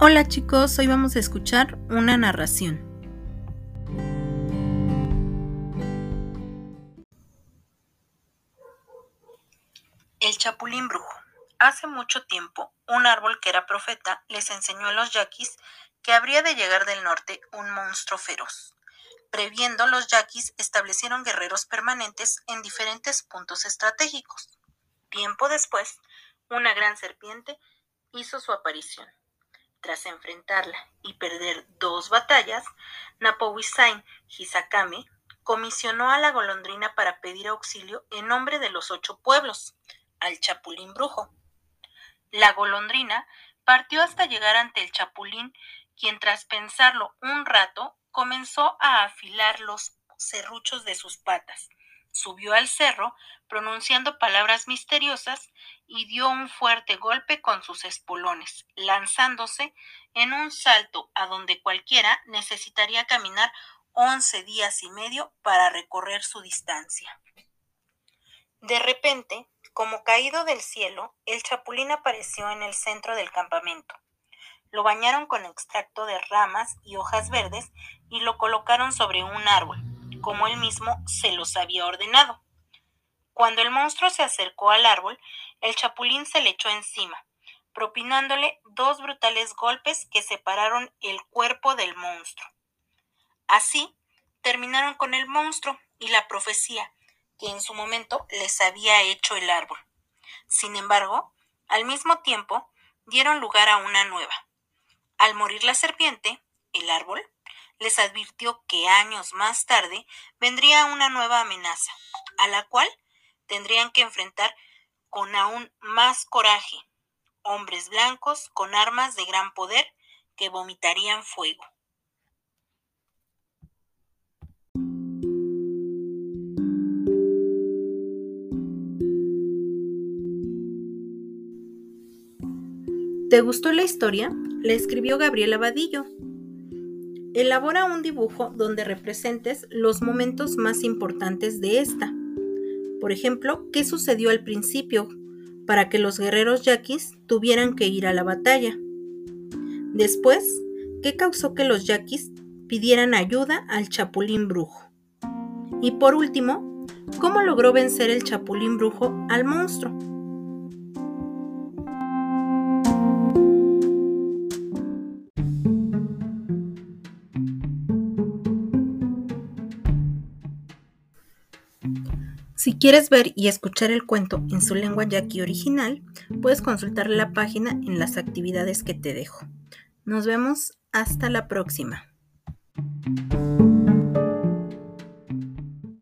Hola chicos, hoy vamos a escuchar una narración. El Chapulín Brujo. Hace mucho tiempo, un árbol que era profeta les enseñó a los yaquis que habría de llegar del norte un monstruo feroz. Previendo, los yaquis establecieron guerreros permanentes en diferentes puntos estratégicos. Tiempo después, una gran serpiente hizo su aparición. Tras enfrentarla y perder dos batallas, Napowisain Hisakame comisionó a la golondrina para pedir auxilio en nombre de los ocho pueblos, al Chapulín Brujo. La golondrina partió hasta llegar ante el Chapulín, quien tras pensarlo un rato comenzó a afilar los serruchos de sus patas subió al cerro, pronunciando palabras misteriosas, y dio un fuerte golpe con sus espolones, lanzándose en un salto a donde cualquiera necesitaría caminar once días y medio para recorrer su distancia. De repente, como caído del cielo, el chapulín apareció en el centro del campamento. Lo bañaron con extracto de ramas y hojas verdes y lo colocaron sobre un árbol, como él mismo se los había ordenado. Cuando el monstruo se acercó al árbol, el chapulín se le echó encima, propinándole dos brutales golpes que separaron el cuerpo del monstruo. Así terminaron con el monstruo y la profecía que en su momento les había hecho el árbol. Sin embargo, al mismo tiempo dieron lugar a una nueva. Al morir la serpiente, el árbol les advirtió que años más tarde vendría una nueva amenaza, a la cual tendrían que enfrentar con aún más coraje, hombres blancos con armas de gran poder que vomitarían fuego. ¿Te gustó la historia? La escribió Gabriela Vadillo Elabora un dibujo donde representes los momentos más importantes de esta. Por ejemplo, ¿qué sucedió al principio para que los guerreros yaquis tuvieran que ir a la batalla? Después, ¿qué causó que los yaquis pidieran ayuda al chapulín brujo? Y por último, ¿cómo logró vencer el chapulín brujo al monstruo? Si quieres ver y escuchar el cuento en su lengua yaqui original, puedes consultar la página en las actividades que te dejo. Nos vemos hasta la próxima.